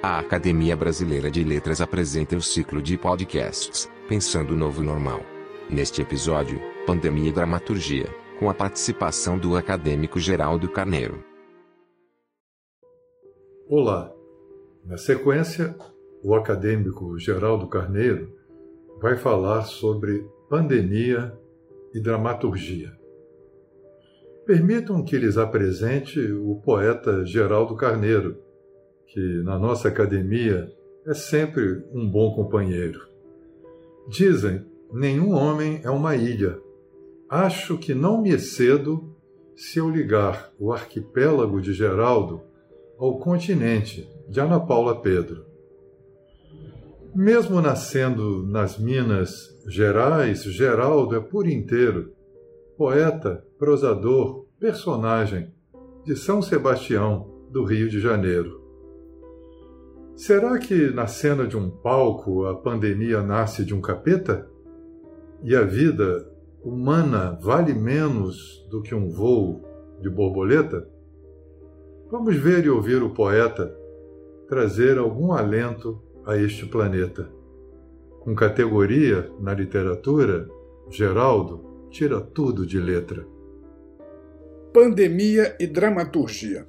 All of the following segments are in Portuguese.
A Academia Brasileira de Letras apresenta o ciclo de podcasts Pensando o Novo Normal. Neste episódio, Pandemia e Dramaturgia, com a participação do acadêmico Geraldo Carneiro. Olá. Na sequência, o acadêmico Geraldo Carneiro vai falar sobre pandemia e dramaturgia. Permitam que lhes apresente o poeta Geraldo Carneiro que na nossa academia é sempre um bom companheiro. Dizem: nenhum homem é uma ilha. Acho que não me excedo se eu ligar o arquipélago de Geraldo ao continente de Ana Paula Pedro. Mesmo nascendo nas Minas Gerais, Geraldo é por inteiro poeta, prosador, personagem de São Sebastião, do Rio de Janeiro. Será que na cena de um palco a pandemia nasce de um capeta? E a vida humana vale menos do que um voo de borboleta? Vamos ver e ouvir o poeta trazer algum alento a este planeta. Com categoria na literatura, Geraldo tira tudo de letra. Pandemia e dramaturgia.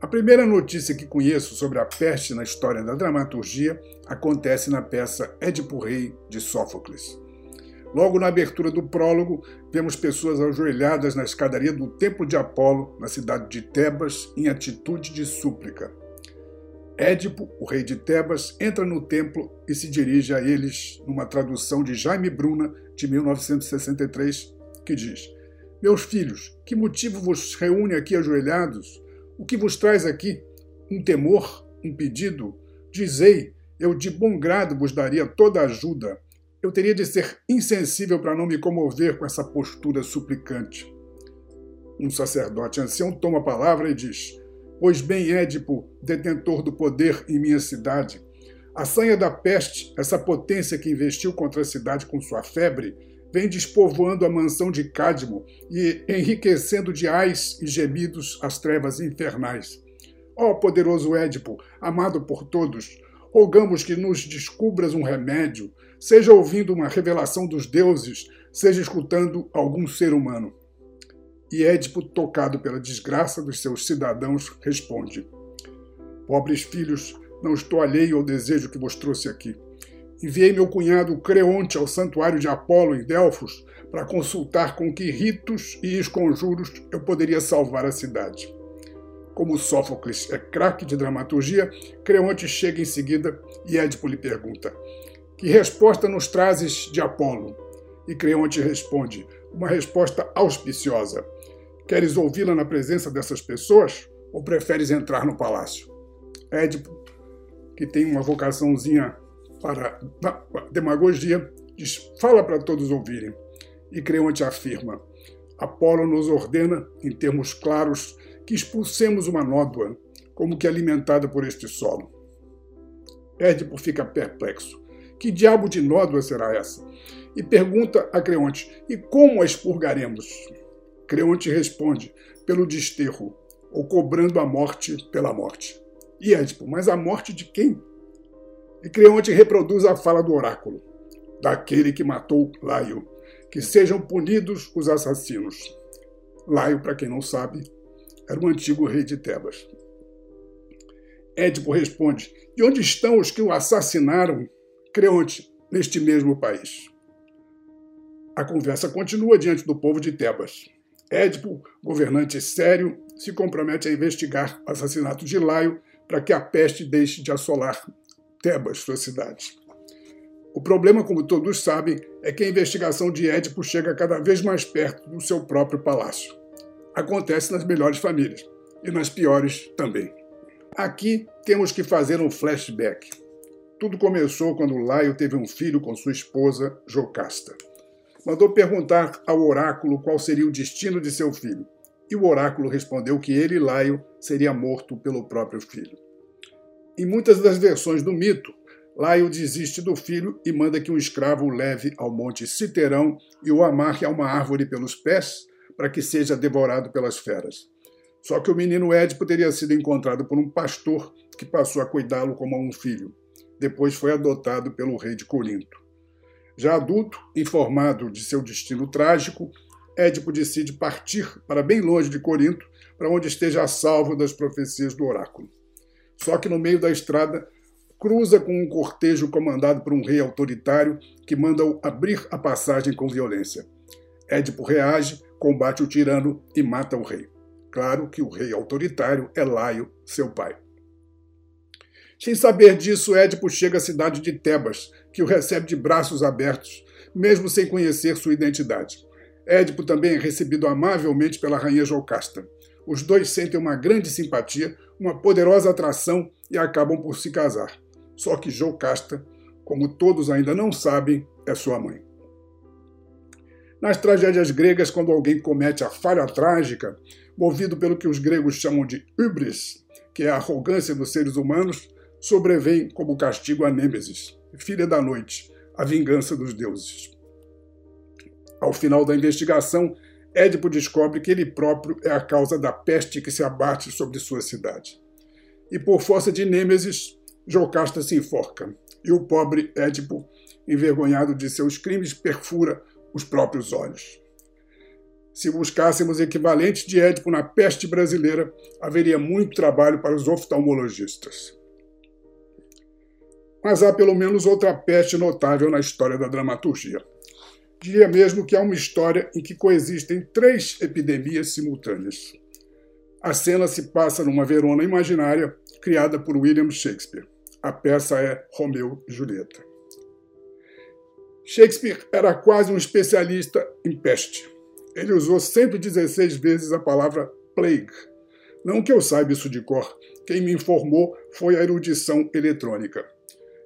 A primeira notícia que conheço sobre a peste na história da dramaturgia acontece na peça Édipo Rei de Sófocles. Logo na abertura do prólogo, vemos pessoas ajoelhadas na escadaria do Templo de Apolo, na cidade de Tebas, em atitude de súplica. Édipo, o rei de Tebas, entra no templo e se dirige a eles numa tradução de Jaime Bruna, de 1963, que diz: Meus filhos, que motivo vos reúne aqui ajoelhados? O que vos traz aqui? Um temor? Um pedido? Dizei, eu de bom grado vos daria toda a ajuda. Eu teria de ser insensível para não me comover com essa postura suplicante. Um sacerdote ancião toma a palavra e diz: Pois bem, Édipo, detentor do poder em minha cidade, a sanha da peste, essa potência que investiu contra a cidade com sua febre, vem despovoando a mansão de Cádmo e enriquecendo de ais e gemidos as trevas infernais. Ó poderoso Édipo, amado por todos, rogamos que nos descubras um remédio, seja ouvindo uma revelação dos deuses, seja escutando algum ser humano. E Édipo, tocado pela desgraça dos seus cidadãos, responde: Pobres filhos, não estou alheio ao desejo que vos trouxe aqui. Enviei meu cunhado Creonte ao santuário de Apolo em Delfos para consultar com que ritos e esconjuros eu poderia salvar a cidade. Como Sófocles é craque de dramaturgia, Creonte chega em seguida e Édipo lhe pergunta: Que resposta nos trazes de Apolo? E Creonte responde: Uma resposta auspiciosa. Queres ouvi-la na presença dessas pessoas ou preferes entrar no palácio? Édipo, que tem uma vocaçãozinha para demagogia, diz, fala para todos ouvirem. E Creonte afirma, Apolo nos ordena, em termos claros, que expulsemos uma nódoa, como que alimentada por este solo. Édipo fica perplexo. Que diabo de nódoa será essa? E pergunta a Creonte, e como a expurgaremos? Creonte responde, pelo desterro, ou cobrando a morte pela morte. E Édipo, mas a morte de quem? E Creonte reproduz a fala do oráculo, daquele que matou Laio, que sejam punidos os assassinos. Laio, para quem não sabe, era o antigo rei de Tebas. Édipo responde: E onde estão os que o assassinaram? Creonte, neste mesmo país. A conversa continua diante do povo de Tebas. Édipo, governante sério, se compromete a investigar o assassinato de Laio para que a peste deixe de assolar Tebas, sua cidade. O problema, como todos sabem, é que a investigação de Édipo chega cada vez mais perto do seu próprio palácio. Acontece nas melhores famílias e nas piores também. Aqui temos que fazer um flashback. Tudo começou quando Laio teve um filho com sua esposa, Jocasta. Mandou perguntar ao oráculo qual seria o destino de seu filho. E o oráculo respondeu que ele, Laio, seria morto pelo próprio filho. Em muitas das versões do mito, Laio desiste do filho e manda que um escravo o leve ao monte Citerão e o amarre a uma árvore pelos pés para que seja devorado pelas feras. Só que o menino Édipo teria sido encontrado por um pastor que passou a cuidá-lo como a um filho. Depois foi adotado pelo rei de Corinto. Já adulto, informado de seu destino trágico, Édipo decide partir para bem longe de Corinto, para onde esteja a salvo das profecias do oráculo. Só que no meio da estrada cruza com um cortejo comandado por um rei autoritário que manda-o abrir a passagem com violência. Édipo reage, combate o tirano e mata o rei. Claro que o rei autoritário é Laio, seu pai. Sem saber disso, Édipo chega à cidade de Tebas, que o recebe de braços abertos, mesmo sem conhecer sua identidade. Édipo também é recebido amavelmente pela rainha Jocasta. Os dois sentem uma grande simpatia, uma poderosa atração e acabam por se casar. Só que Jocasta, como todos ainda não sabem, é sua mãe. Nas tragédias gregas, quando alguém comete a falha trágica, movido pelo que os gregos chamam de hubris, que é a arrogância dos seres humanos, sobrevém como castigo a Nêmesis, filha da noite, a vingança dos deuses. Ao final da investigação, Édipo descobre que ele próprio é a causa da peste que se abate sobre sua cidade. E por força de Nêmesis, Jocasta se enforca, e o pobre Édipo, envergonhado de seus crimes, perfura os próprios olhos. Se buscássemos equivalentes de Édipo na peste brasileira, haveria muito trabalho para os oftalmologistas. Mas há pelo menos outra peste notável na história da dramaturgia. Diria mesmo que há uma história em que coexistem três epidemias simultâneas. A cena se passa numa Verona imaginária criada por William Shakespeare. A peça é Romeu e Julieta. Shakespeare era quase um especialista em peste. Ele usou 116 vezes a palavra plague. Não que eu saiba isso de cor, quem me informou foi a erudição eletrônica.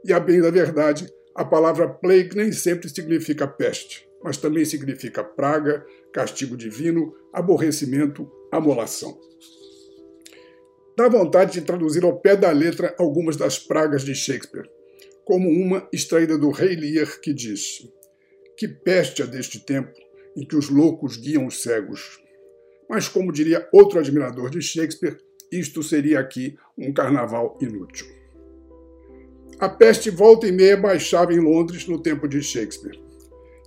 E a bem da verdade, a palavra plague nem sempre significa peste, mas também significa praga, castigo divino, aborrecimento, amolação. Dá vontade de traduzir ao pé da letra algumas das pragas de Shakespeare, como uma extraída do Rei Lear que diz: Que peste a deste tempo em que os loucos guiam os cegos. Mas, como diria outro admirador de Shakespeare, isto seria aqui um carnaval inútil. A peste volta e meia baixava em Londres no tempo de Shakespeare.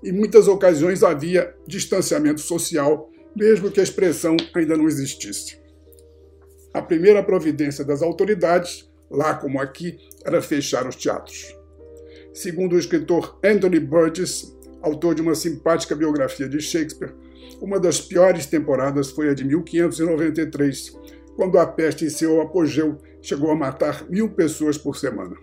Em muitas ocasiões havia distanciamento social, mesmo que a expressão ainda não existisse. A primeira providência das autoridades, lá como aqui, era fechar os teatros. Segundo o escritor Anthony Burgess, autor de uma simpática biografia de Shakespeare, uma das piores temporadas foi a de 1593, quando a peste em seu apogeu chegou a matar mil pessoas por semana.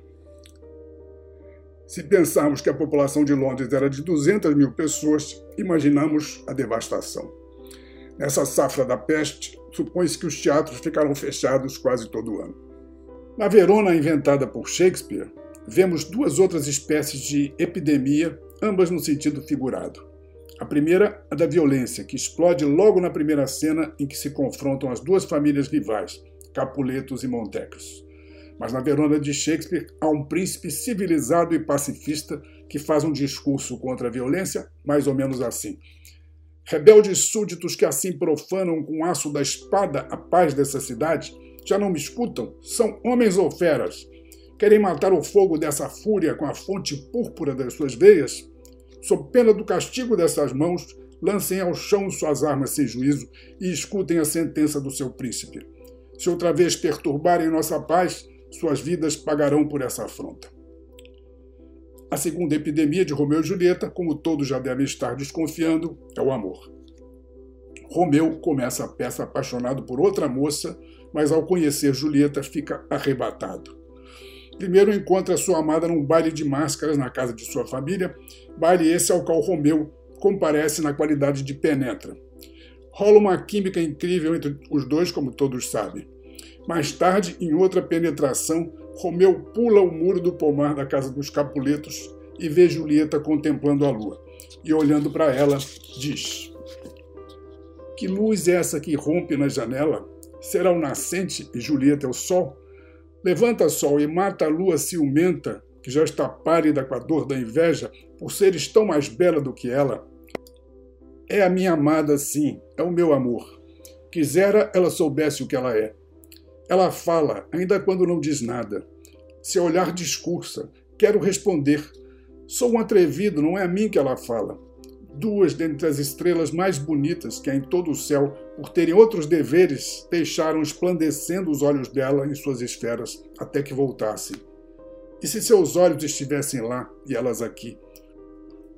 Se pensarmos que a população de Londres era de 200 mil pessoas, imaginamos a devastação. Nessa safra da peste, supõe-se que os teatros ficaram fechados quase todo o ano. Na Verona inventada por Shakespeare, vemos duas outras espécies de epidemia, ambas no sentido figurado. A primeira, a da violência, que explode logo na primeira cena em que se confrontam as duas famílias rivais, Capuletos e Montecos. Mas na Verona de Shakespeare há um príncipe civilizado e pacifista que faz um discurso contra a violência, mais ou menos assim: Rebeldes súditos que assim profanam com o aço da espada a paz dessa cidade, já não me escutam? São homens ou feras? Querem matar o fogo dessa fúria com a fonte púrpura das suas veias? Sob pena do castigo dessas mãos, lancem ao chão suas armas sem juízo e escutem a sentença do seu príncipe. Se outra vez perturbarem nossa paz, suas vidas pagarão por essa afronta. A segunda epidemia de Romeu e Julieta, como todos já devem estar desconfiando, é o amor. Romeu começa a peça apaixonado por outra moça, mas ao conhecer Julieta fica arrebatado. Primeiro encontra sua amada num baile de máscaras na casa de sua família, baile esse ao qual Romeu comparece na qualidade de penetra. Rola uma química incrível entre os dois, como todos sabem. Mais tarde, em outra penetração, Romeu pula o muro do pomar da casa dos Capuletos e vê Julieta contemplando a lua. E olhando para ela, diz: Que luz é essa que rompe na janela? Será o nascente e Julieta é o sol? Levanta, sol, e mata a lua ciumenta, que já está pálida com a dor da inveja, por seres tão mais bela do que ela. É a minha amada, sim, é o meu amor. Quisera ela soubesse o que ela é. Ela fala, ainda quando não diz nada. Seu olhar discursa. Quero responder. Sou um atrevido, não é a mim que ela fala. Duas dentre as estrelas mais bonitas que há em todo o céu, por terem outros deveres, deixaram esplandecendo os olhos dela em suas esferas até que voltassem. E se seus olhos estivessem lá e elas aqui?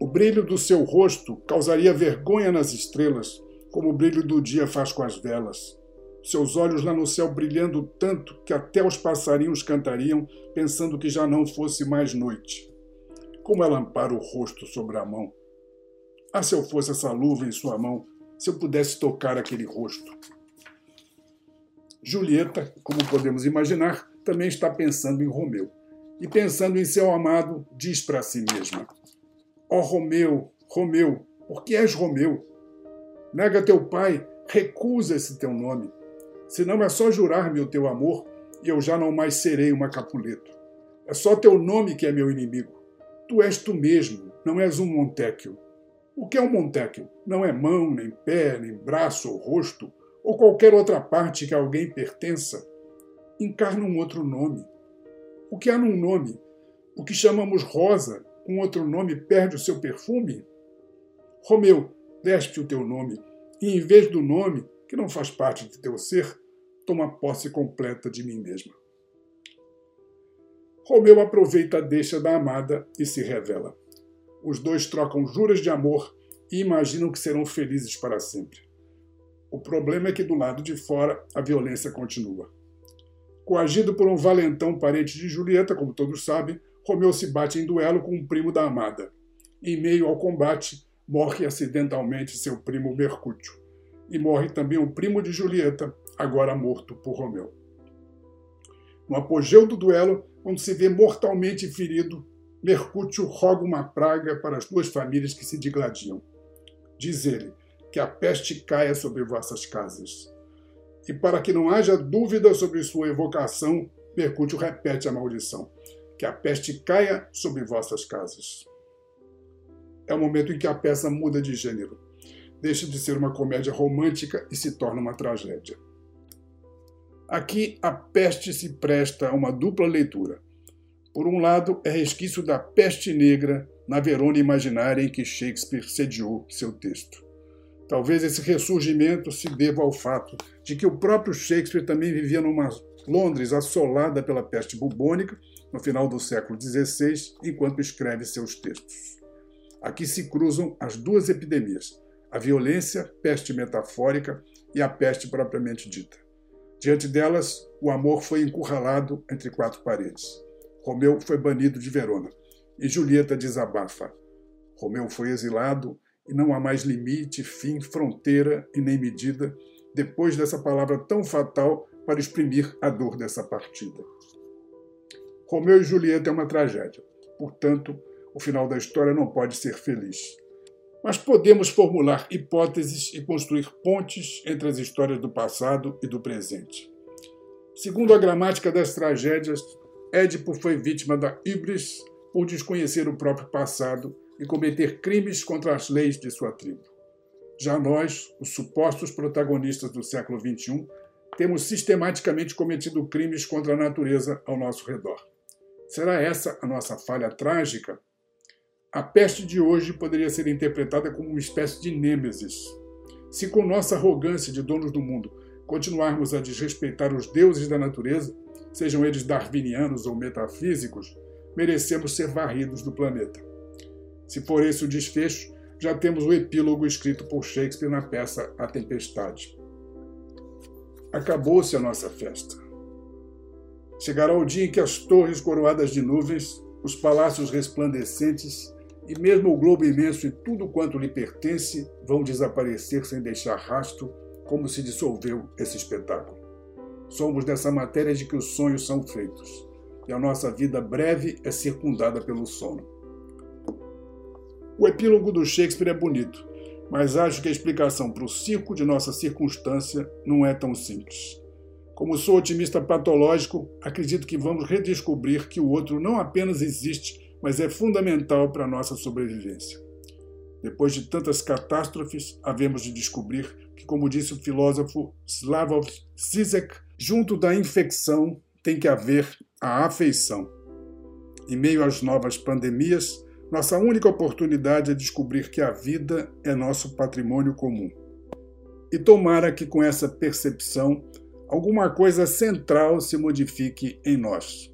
O brilho do seu rosto causaria vergonha nas estrelas, como o brilho do dia faz com as velas. Seus olhos lá no céu brilhando tanto que até os passarinhos cantariam, pensando que já não fosse mais noite. Como ela ampara o rosto sobre a mão, ah, se eu fosse essa luva em sua mão, se eu pudesse tocar aquele rosto. Julieta, como podemos imaginar, também está pensando em Romeu. E pensando em seu amado, diz para si mesma: Ó oh, Romeu, Romeu, por que és Romeu? Nega teu pai, recusa esse teu nome. Senão é só jurar-me o teu amor e eu já não mais serei uma Capuleto. É só teu nome que é meu inimigo. Tu és tu mesmo, não és um Montecchio. O que é um Montecchio? Não é mão, nem pé, nem braço ou rosto, ou qualquer outra parte que alguém pertença. Encarna um outro nome. O que há num nome? O que chamamos rosa, com outro nome, perde o seu perfume? Romeu, despe o teu nome, e em vez do nome, que não faz parte de teu ser, toma posse completa de mim mesma. Romeu aproveita a deixa da amada e se revela. Os dois trocam juras de amor e imaginam que serão felizes para sempre. O problema é que do lado de fora a violência continua. Coagido por um valentão parente de Julieta, como todos sabem, Romeu se bate em duelo com um primo da amada. Em meio ao combate, morre acidentalmente seu primo Mercúcio. E morre também o primo de Julieta, agora morto por Romeu. No apogeu do duelo, quando se vê mortalmente ferido, Mercúcio roga uma praga para as duas famílias que se digladiam. Diz ele que a peste caia sobre vossas casas. E para que não haja dúvida sobre sua evocação, Mercúcio repete a maldição: que a peste caia sobre vossas casas. É o momento em que a peça muda de gênero. Deixa de ser uma comédia romântica e se torna uma tragédia. Aqui, a peste se presta a uma dupla leitura. Por um lado, é resquício da peste negra na Verona imaginária em que Shakespeare sediou seu texto. Talvez esse ressurgimento se deva ao fato de que o próprio Shakespeare também vivia numa Londres assolada pela peste bubônica no final do século XVI, enquanto escreve seus textos. Aqui se cruzam as duas epidemias, a violência, peste metafórica, e a peste propriamente dita. Diante delas, o amor foi encurralado entre quatro paredes. Romeu foi banido de Verona e Julieta desabafa. Romeu foi exilado e não há mais limite, fim, fronteira e nem medida depois dessa palavra tão fatal para exprimir a dor dessa partida. Romeu e Julieta é uma tragédia. Portanto, o final da história não pode ser feliz. Mas podemos formular hipóteses e construir pontes entre as histórias do passado e do presente. Segundo a gramática das tragédias, Édipo foi vítima da híbris por desconhecer o próprio passado e cometer crimes contra as leis de sua tribo. Já nós, os supostos protagonistas do século XXI, temos sistematicamente cometido crimes contra a natureza ao nosso redor. Será essa a nossa falha trágica? A peste de hoje poderia ser interpretada como uma espécie de nêmesis. Se com nossa arrogância de donos do mundo continuarmos a desrespeitar os deuses da natureza, sejam eles darwinianos ou metafísicos, merecemos ser varridos do planeta. Se for esse o desfecho, já temos o epílogo escrito por Shakespeare na peça A Tempestade. Acabou-se a nossa festa. Chegará o dia em que as torres coroadas de nuvens, os palácios resplandecentes e mesmo o globo imenso e tudo quanto lhe pertence vão desaparecer sem deixar rastro, como se dissolveu esse espetáculo. Somos dessa matéria de que os sonhos são feitos, e a nossa vida breve é circundada pelo sono. O epílogo do Shakespeare é bonito, mas acho que a explicação para o circo de nossa circunstância não é tão simples. Como sou otimista patológico, acredito que vamos redescobrir que o outro não apenas existe, mas é fundamental para a nossa sobrevivência. Depois de tantas catástrofes, havemos de descobrir que, como disse o filósofo Slavoj Zizek, junto da infecção tem que haver a afeição. Em meio às novas pandemias, nossa única oportunidade é descobrir que a vida é nosso patrimônio comum. E tomara que com essa percepção alguma coisa central se modifique em nós.